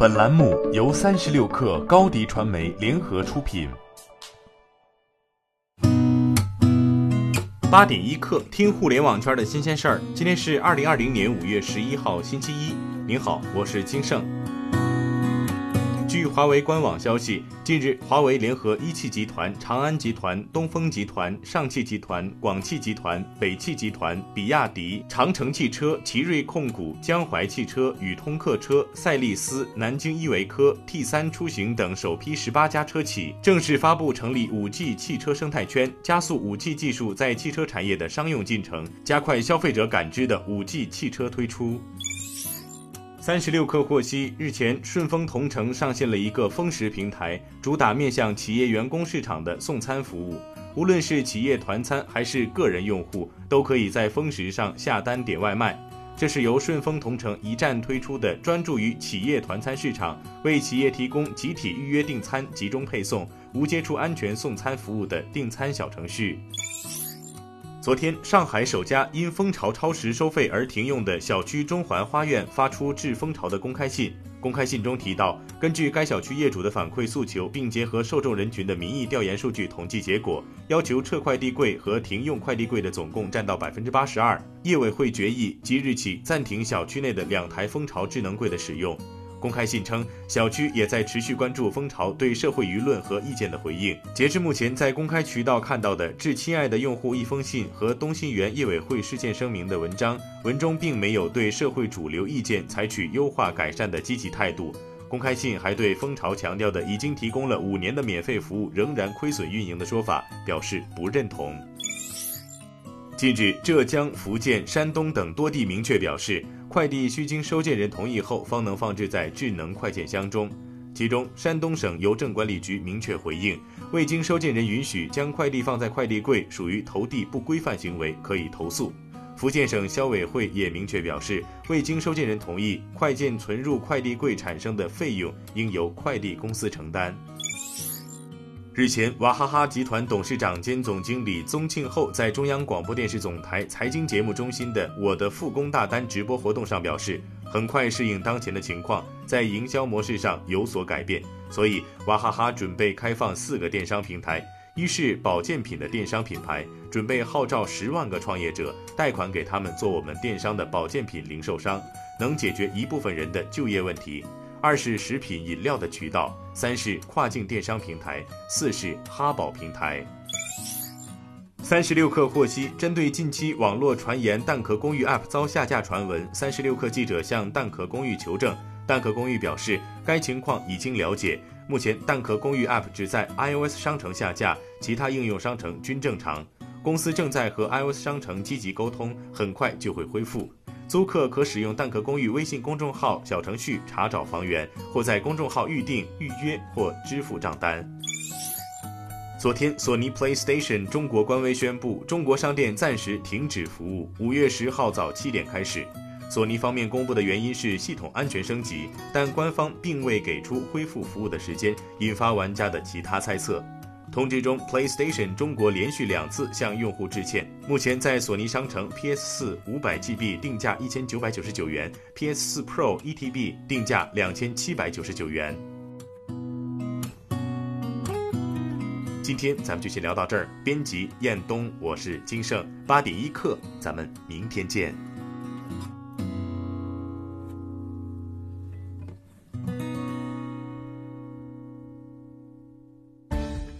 本栏目由三十六氪高低传媒联合出品。八点一刻，听互联网圈的新鲜事儿。今天是二零二零年五月十一号，星期一。您好，我是金盛。据华为官网消息，近日，华为联合一汽集团、长安集团、东风集团、上汽集团、广汽集团、北汽集团、比亚迪、长城汽车、奇瑞控股、江淮汽车、宇通客车、赛力斯、南京依维柯、T 三出行等首批十八家车企正式发布成立五 G 汽车生态圈，加速五 G 技术在汽车产业的商用进程，加快消费者感知的五 G 汽车推出。三十六氪获悉，日前顺丰同城上线了一个丰食平台，主打面向企业员工市场的送餐服务。无论是企业团餐还是个人用户，都可以在丰食上下单点外卖。这是由顺丰同城一站推出的，专注于企业团餐市场，为企业提供集体预约订餐、集中配送、无接触安全送餐服务的订餐小程序。昨天，上海首家因蜂巢超时收费而停用的小区中环花苑发出治蜂巢的公开信。公开信中提到，根据该小区业主的反馈诉求，并结合受众人群的民意调研数据统计结果，要求撤快递柜和停用快递柜的总共占到百分之八十二。业委会决议即日起暂停小区内的两台蜂巢智能柜的使用。公开信称，小区也在持续关注蜂巢对社会舆论和意见的回应。截至目前，在公开渠道看到的致亲爱的用户一封信和东新园业委会事件声明的文章，文中并没有对社会主流意见采取优化改善的积极态度。公开信还对蜂巢强调的已经提供了五年的免费服务仍然亏损运营的说法表示不认同。近日，浙江、福建、山东等多地明确表示。快递需经收件人同意后方能放置在智能快件箱中。其中，山东省邮政管理局明确回应，未经收件人允许将快递放在快递柜，属于投递不规范行为，可以投诉。福建省消委会也明确表示，未经收件人同意，快件存入快递柜产生的费用应由快递公司承担。日前，娃哈哈集团董事长兼总经理宗庆后在中央广播电视总台财经节目中心的“我的复工大单”直播活动上表示，很快适应当前的情况，在营销模式上有所改变，所以娃哈哈准备开放四个电商平台：一是保健品的电商品牌，准备号召十万个创业者贷款给他们做我们电商的保健品零售商，能解决一部分人的就业问题。二是食品饮料的渠道，三是跨境电商平台，四是哈宝平台。三十六氪获悉，针对近期网络传言蛋壳公寓 App 遭下架传闻，三十六氪记者向蛋壳公寓求证，蛋壳公寓表示该情况已经了解，目前蛋壳公寓 App 只在 iOS 商城下架，其他应用商城均正常，公司正在和 iOS 商城积极沟通，很快就会恢复。租客可使用蛋壳公寓微信公众号小程序查找房源，或在公众号预订、预约或支付账单。昨天，索尼 PlayStation 中国官微宣布，中国商店暂时停止服务，五月十号早七点开始。索尼方面公布的原因是系统安全升级，但官方并未给出恢复服务的时间，引发玩家的其他猜测。通知中，PlayStation 中国连续两次向用户致歉。目前在索尼商城，PS4 五百 GB 定价一千九百九十九元，PS4 Pro 一 TB 定价两千七百九十九元。今天咱们就先聊到这儿。编辑：彦东，我是金盛。八点一刻，咱们明天见。